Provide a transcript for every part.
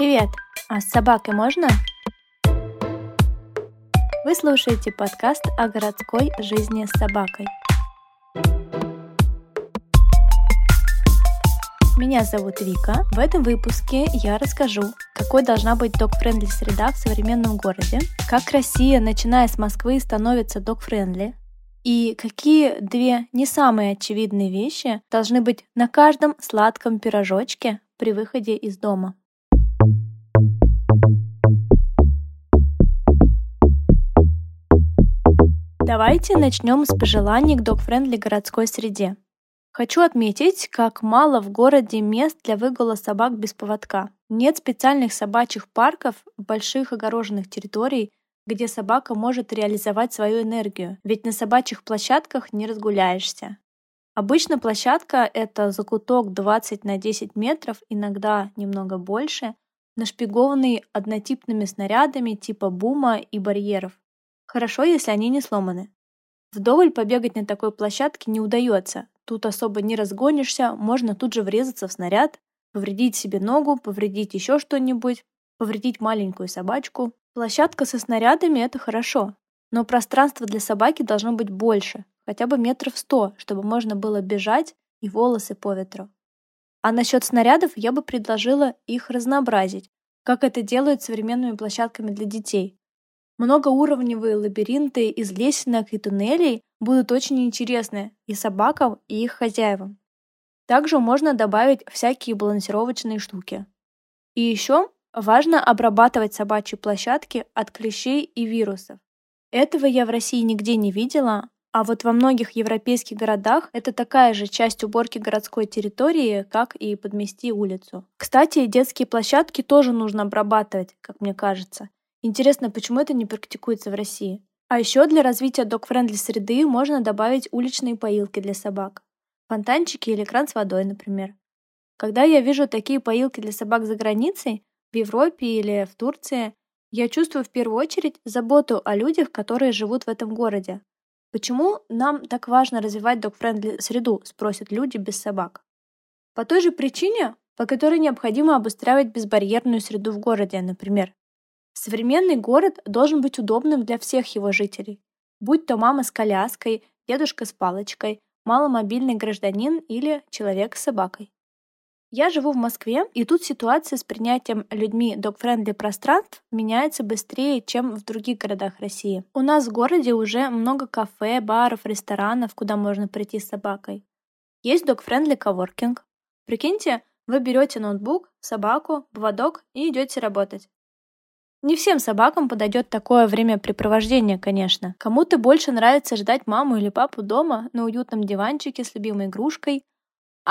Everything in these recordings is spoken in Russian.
Привет! А с собакой можно? Вы слушаете подкаст о городской жизни с собакой. Меня зовут Вика. В этом выпуске я расскажу, какой должна быть dog-friendly среда в современном городе, как Россия, начиная с Москвы, становится dog-friendly, и какие две не самые очевидные вещи должны быть на каждом сладком пирожочке при выходе из дома. Давайте начнем с пожеланий к док-френдли городской среде. Хочу отметить, как мало в городе мест для выгула собак без поводка. Нет специальных собачьих парков, больших огороженных территорий, где собака может реализовать свою энергию, ведь на собачьих площадках не разгуляешься. Обычно площадка — это закуток 20 на 10 метров, иногда немного больше, нашпигованный однотипными снарядами типа бума и барьеров. Хорошо, если они не сломаны. Вдоволь побегать на такой площадке не удается. Тут особо не разгонишься, можно тут же врезаться в снаряд, повредить себе ногу, повредить еще что-нибудь, повредить маленькую собачку. Площадка со снарядами — это хорошо, но пространство для собаки должно быть больше, хотя бы метров сто, чтобы можно было бежать и волосы по ветру. А насчет снарядов я бы предложила их разнообразить, как это делают современными площадками для детей. Многоуровневые лабиринты из лесенок и туннелей будут очень интересны и собакам, и их хозяевам. Также можно добавить всякие балансировочные штуки. И еще важно обрабатывать собачьи площадки от клещей и вирусов. Этого я в России нигде не видела, а вот во многих европейских городах это такая же часть уборки городской территории, как и подмести улицу. Кстати, детские площадки тоже нужно обрабатывать, как мне кажется. Интересно, почему это не практикуется в России? А еще для развития dog-friendly среды можно добавить уличные поилки для собак. Фонтанчики или кран с водой, например. Когда я вижу такие поилки для собак за границей, в Европе или в Турции, я чувствую в первую очередь заботу о людях, которые живут в этом городе. Почему нам так важно развивать dog-friendly среду, спросят люди без собак. По той же причине, по которой необходимо обустраивать безбарьерную среду в городе, например. Современный город должен быть удобным для всех его жителей, будь то мама с коляской, дедушка с палочкой, маломобильный гражданин или человек с собакой. Я живу в Москве, и тут ситуация с принятием людьми dog-friendly пространств меняется быстрее, чем в других городах России. У нас в городе уже много кафе, баров, ресторанов, куда можно прийти с собакой. Есть dog-friendly коворкинг. Прикиньте, вы берете ноутбук, собаку, поводок и идете работать. Не всем собакам подойдет такое времяпрепровождение, конечно. Кому-то больше нравится ждать маму или папу дома на уютном диванчике с любимой игрушкой,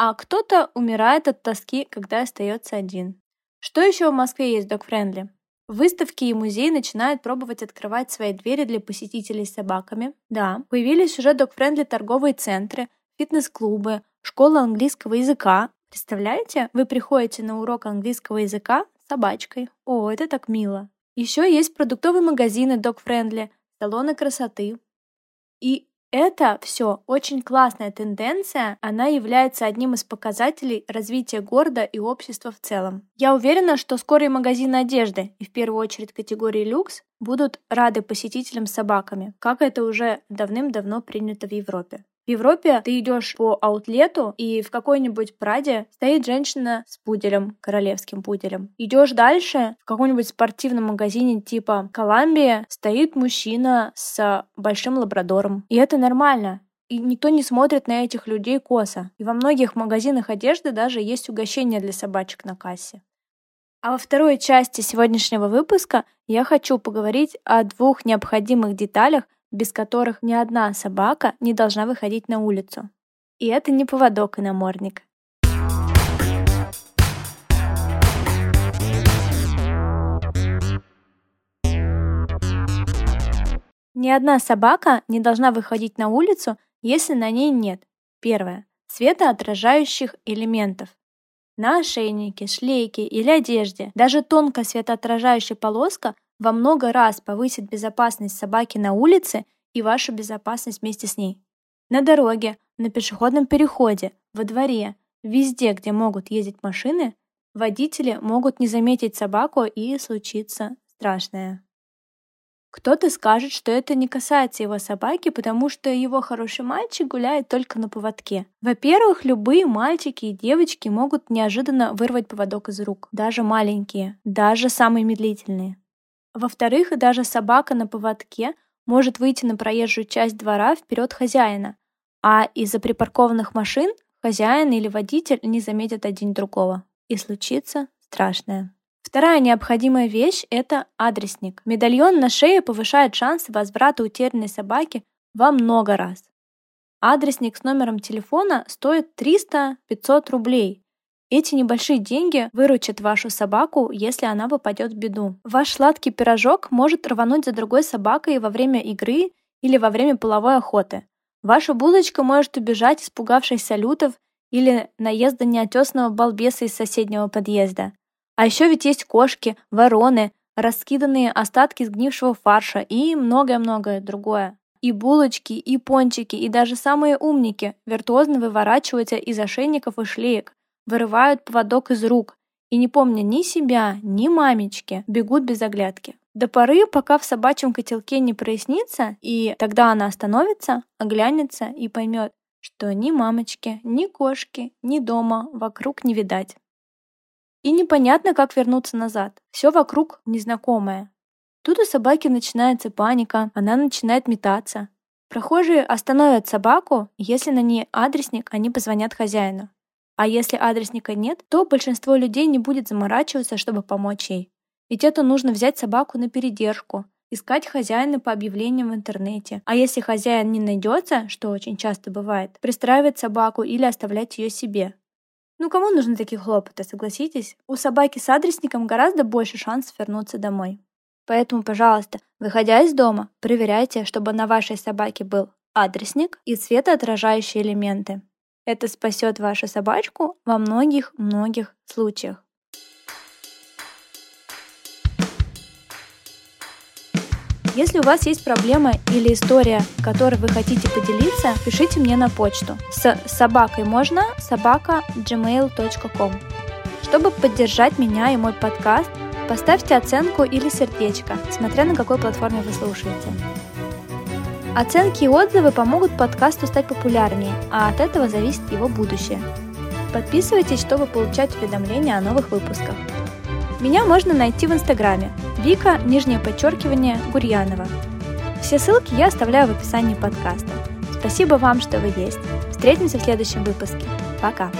а кто-то умирает от тоски, когда остается один. Что еще в Москве есть dog-friendly? Выставки и музеи начинают пробовать открывать свои двери для посетителей с собаками. Да, появились уже dog-friendly торговые центры, фитнес-клубы, школа английского языка. Представляете, вы приходите на урок английского языка с собачкой. О, это так мило. Еще есть продуктовые магазины dog-friendly, салоны красоты. И это все очень классная тенденция, она является одним из показателей развития города и общества в целом. Я уверена, что скоро и магазины одежды, и в первую очередь категории люкс, будут рады посетителям с собаками, как это уже давным-давно принято в Европе. В Европе ты идешь по аутлету, и в какой-нибудь Праде стоит женщина с пуделем, королевским пуделем. Идешь дальше, в каком-нибудь спортивном магазине типа Колумбия стоит мужчина с большим лабрадором. И это нормально. И никто не смотрит на этих людей косо. И во многих магазинах одежды даже есть угощения для собачек на кассе. А во второй части сегодняшнего выпуска я хочу поговорить о двух необходимых деталях, без которых ни одна собака не должна выходить на улицу. И это не поводок и намордник. Ни одна собака не должна выходить на улицу, если на ней нет. Первое. Светоотражающих элементов. На ошейнике, шлейке или одежде даже тонкая светоотражающая полоска во много раз повысит безопасность собаки на улице и вашу безопасность вместе с ней. На дороге, на пешеходном переходе, во дворе, везде, где могут ездить машины, Водители могут не заметить собаку и случится страшное. Кто-то скажет, что это не касается его собаки, потому что его хороший мальчик гуляет только на поводке. Во-первых, любые мальчики и девочки могут неожиданно вырвать поводок из рук, даже маленькие, даже самые медлительные. Во-вторых, даже собака на поводке может выйти на проезжую часть двора вперед хозяина, а из-за припаркованных машин хозяин или водитель не заметят один другого. И случится страшное. Вторая необходимая вещь – это адресник. Медальон на шее повышает шансы возврата утерянной собаки во много раз. Адресник с номером телефона стоит 300-500 рублей. Эти небольшие деньги выручат вашу собаку, если она попадет в беду. Ваш сладкий пирожок может рвануть за другой собакой во время игры или во время половой охоты. Ваша булочка может убежать, испугавшись салютов или наезда неотесного балбеса из соседнего подъезда. А еще ведь есть кошки, вороны, раскиданные остатки сгнившего фарша и многое-многое другое. И булочки, и пончики, и даже самые умники виртуозно выворачиваются из ошейников и шлеек, вырывают поводок из рук и, не помня ни себя, ни мамечки, бегут без оглядки. До поры, пока в собачьем котелке не прояснится, и тогда она остановится, оглянется и поймет, что ни мамочки, ни кошки, ни дома вокруг не видать. И непонятно, как вернуться назад. Все вокруг незнакомое. Тут у собаки начинается паника, она начинает метаться. Прохожие остановят собаку, если на ней адресник, они позвонят хозяину. А если адресника нет, то большинство людей не будет заморачиваться, чтобы помочь ей. Ведь это нужно взять собаку на передержку, искать хозяина по объявлениям в интернете. А если хозяин не найдется, что очень часто бывает, пристраивать собаку или оставлять ее себе. Ну кому нужны такие хлопоты, согласитесь? У собаки с адресником гораздо больше шансов вернуться домой. Поэтому, пожалуйста, выходя из дома, проверяйте, чтобы на вашей собаке был адресник и светоотражающие элементы. Это спасет вашу собачку во многих-многих случаях. Если у вас есть проблема или история, которой вы хотите поделиться, пишите мне на почту с собакой можно собака gmail.com. Чтобы поддержать меня и мой подкаст, поставьте оценку или сердечко, смотря на какой платформе вы слушаете. Оценки и отзывы помогут подкасту стать популярнее, а от этого зависит его будущее. Подписывайтесь, чтобы получать уведомления о новых выпусках. Меня можно найти в Инстаграме Вика, нижнее подчеркивание, Гурьянова. Все ссылки я оставляю в описании подкаста. Спасибо вам, что вы есть. Встретимся в следующем выпуске. Пока!